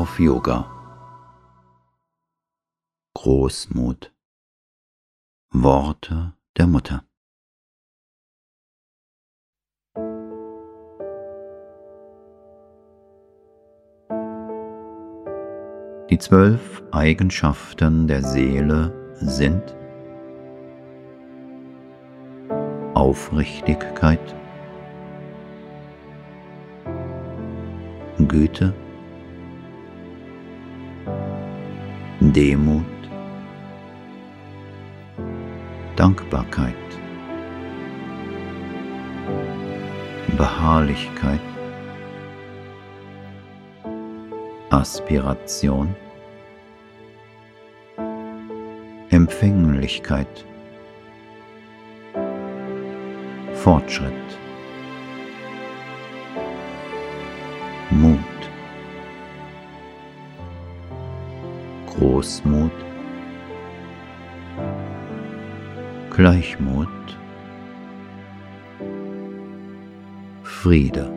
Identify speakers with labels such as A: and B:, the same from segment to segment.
A: auf Yoga. Großmut. Worte der Mutter. Die zwölf Eigenschaften der Seele sind Aufrichtigkeit, Güte, Demut, Dankbarkeit, Beharrlichkeit, Aspiration, Empfänglichkeit, Fortschritt, Großmut, Gleichmut, Friede.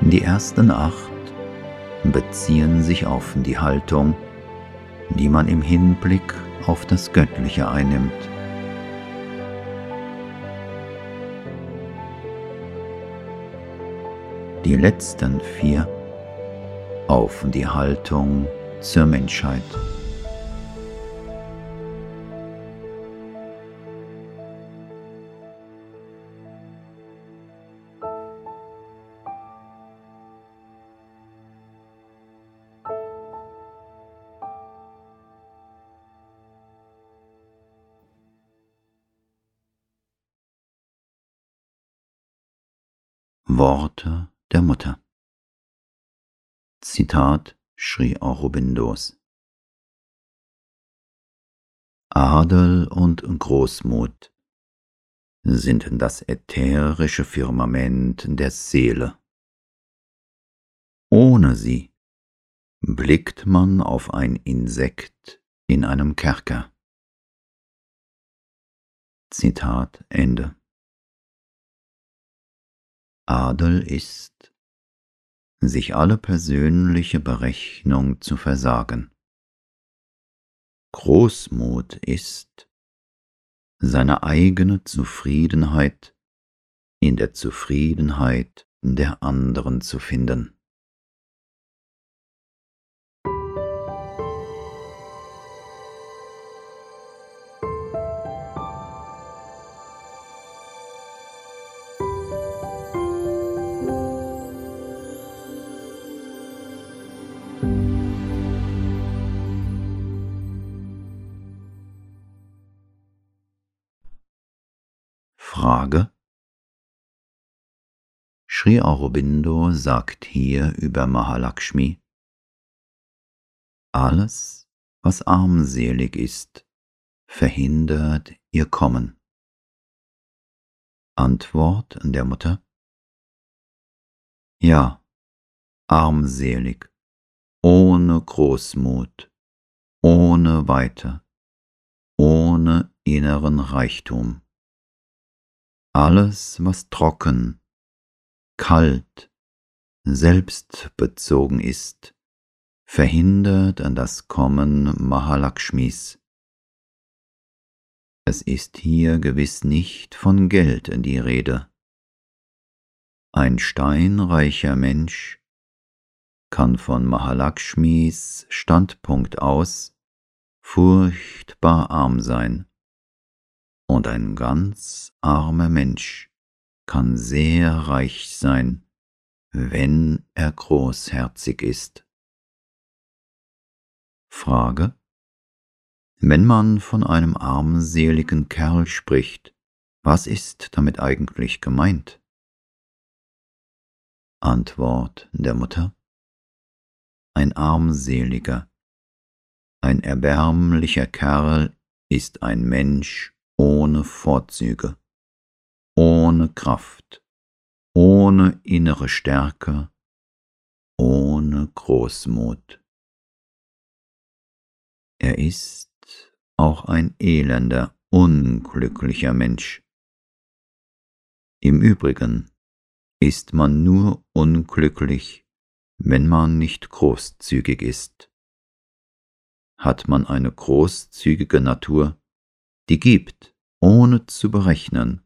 A: Die ersten acht beziehen sich auf die Haltung, die man im Hinblick auf das Göttliche einnimmt. Die letzten vier auf die Haltung zur Menschheit. Worte der Mutter. Zitat Sri Aurobindos. Adel und Großmut sind das ätherische Firmament der Seele. Ohne sie blickt man auf ein Insekt in einem Kerker. Zitat Ende. Adel ist, sich alle persönliche Berechnung zu versagen. Großmut ist, seine eigene Zufriedenheit in der Zufriedenheit der anderen zu finden. Frage Sri Aurobindo sagt hier über Mahalakshmi, alles, was armselig ist, verhindert ihr Kommen. Antwort der Mutter Ja, armselig, ohne Großmut, ohne Weite, ohne inneren Reichtum. Alles, was trocken, kalt, selbstbezogen ist, verhindert an das Kommen Mahalakshmis. Es ist hier gewiss nicht von Geld die Rede. Ein steinreicher Mensch kann von Mahalakshmis Standpunkt aus furchtbar arm sein und ein ganz armer Mensch kann sehr reich sein, wenn er großherzig ist. Frage Wenn man von einem armseligen Kerl spricht, was ist damit eigentlich gemeint? Antwort der Mutter Ein armseliger, ein erbärmlicher Kerl ist ein Mensch ohne Vorzüge, ohne Kraft, ohne innere Stärke, ohne Großmut. Er ist auch ein elender, unglücklicher Mensch. Im Übrigen ist man nur unglücklich, wenn man nicht großzügig ist. Hat man eine großzügige Natur, die gibt, ohne zu berechnen,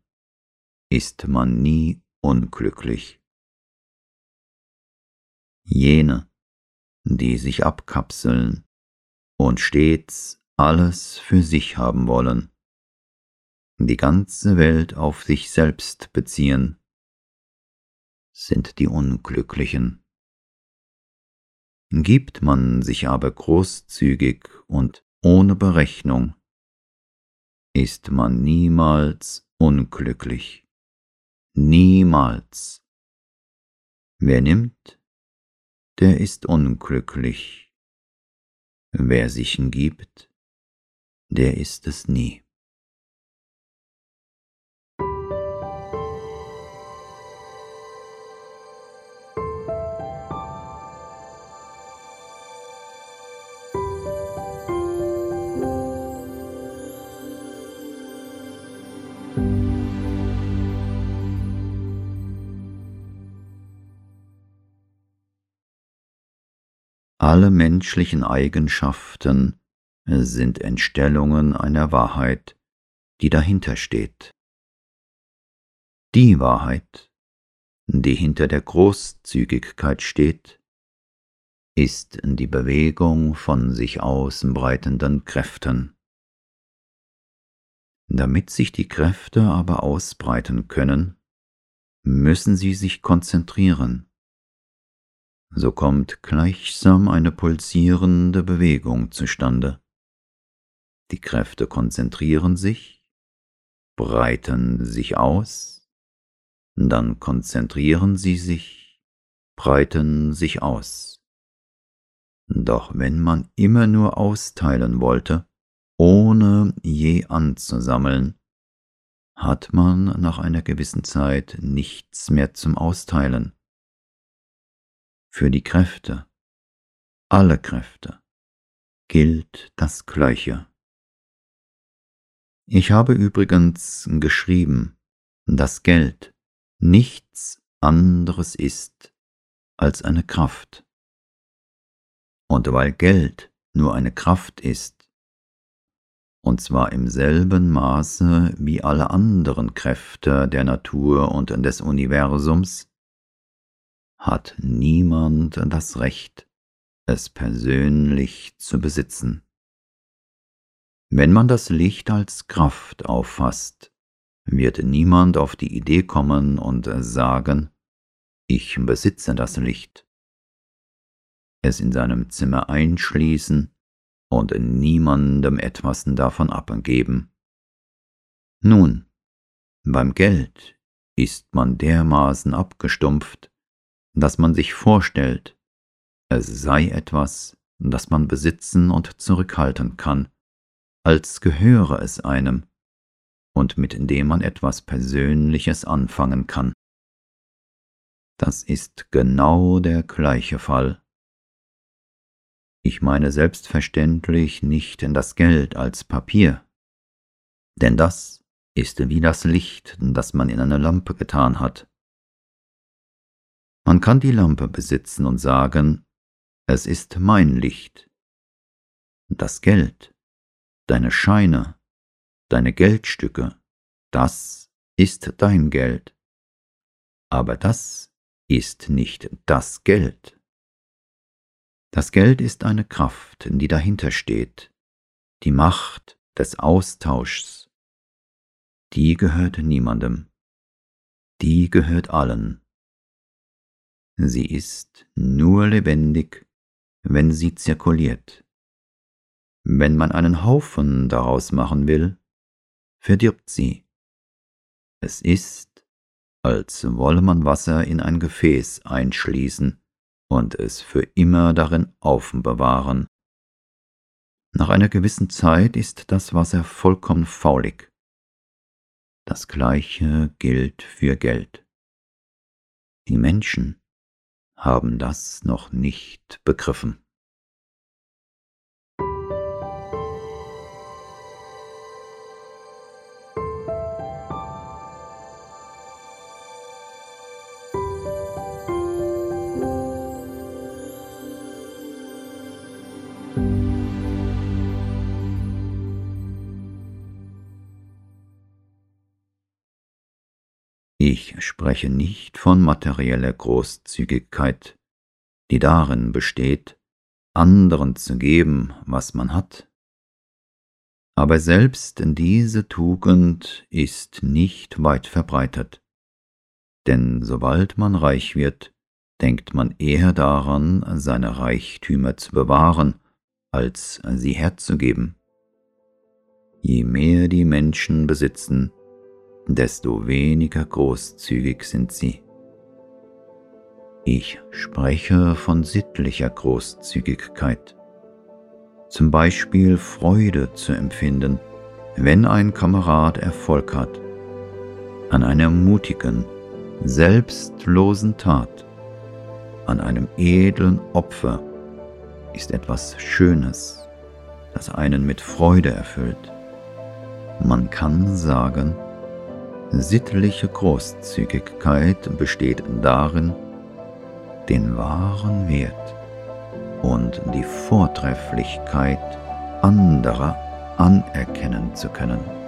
A: ist man nie unglücklich. Jene, die sich abkapseln und stets alles für sich haben wollen, die ganze Welt auf sich selbst beziehen, sind die Unglücklichen. Gibt man sich aber großzügig und ohne Berechnung, ist man niemals unglücklich. Niemals. Wer nimmt, der ist unglücklich. Wer sich gibt, der ist es nie. Alle menschlichen Eigenschaften sind Entstellungen einer Wahrheit, die dahinter steht. Die Wahrheit, die hinter der Großzügigkeit steht, ist die Bewegung von sich ausbreitenden Kräften. Damit sich die Kräfte aber ausbreiten können, müssen sie sich konzentrieren so kommt gleichsam eine pulsierende Bewegung zustande. Die Kräfte konzentrieren sich, breiten sich aus, dann konzentrieren sie sich, breiten sich aus. Doch wenn man immer nur austeilen wollte, ohne je anzusammeln, hat man nach einer gewissen Zeit nichts mehr zum Austeilen für die Kräfte, alle Kräfte, gilt das Gleiche. Ich habe übrigens geschrieben, dass Geld nichts anderes ist als eine Kraft. Und weil Geld nur eine Kraft ist, und zwar im selben Maße wie alle anderen Kräfte der Natur und des Universums, hat niemand das Recht, es persönlich zu besitzen. Wenn man das Licht als Kraft auffasst, wird niemand auf die Idee kommen und sagen, ich besitze das Licht. Es in seinem Zimmer einschließen und niemandem etwas davon abgeben. Nun, beim Geld ist man dermaßen abgestumpft, dass man sich vorstellt, es sei etwas, das man besitzen und zurückhalten kann, als gehöre es einem und mit dem man etwas Persönliches anfangen kann. Das ist genau der gleiche Fall. Ich meine selbstverständlich nicht in das Geld als Papier, denn das ist wie das Licht, das man in eine Lampe getan hat. Man kann die Lampe besitzen und sagen, es ist mein Licht. Das Geld, deine Scheine, deine Geldstücke, das ist dein Geld. Aber das ist nicht das Geld. Das Geld ist eine Kraft, die dahinter steht, die Macht des Austauschs. Die gehört niemandem, die gehört allen. Sie ist nur lebendig, wenn sie zirkuliert. Wenn man einen Haufen daraus machen will, verdirbt sie. Es ist, als wolle man Wasser in ein Gefäß einschließen und es für immer darin aufbewahren. Nach einer gewissen Zeit ist das Wasser vollkommen faulig. Das gleiche gilt für Geld. Die Menschen haben das noch nicht begriffen. Ich spreche nicht von materieller Großzügigkeit, die darin besteht, anderen zu geben, was man hat. Aber selbst diese Tugend ist nicht weit verbreitet, denn sobald man reich wird, denkt man eher daran, seine Reichtümer zu bewahren, als sie herzugeben. Je mehr die Menschen besitzen, desto weniger großzügig sind sie. Ich spreche von sittlicher Großzügigkeit, zum Beispiel Freude zu empfinden, wenn ein Kamerad Erfolg hat, an einer mutigen, selbstlosen Tat, an einem edlen Opfer ist etwas Schönes, das einen mit Freude erfüllt. Man kann sagen, Sittliche Großzügigkeit besteht darin, den wahren Wert und die Vortrefflichkeit anderer anerkennen zu können.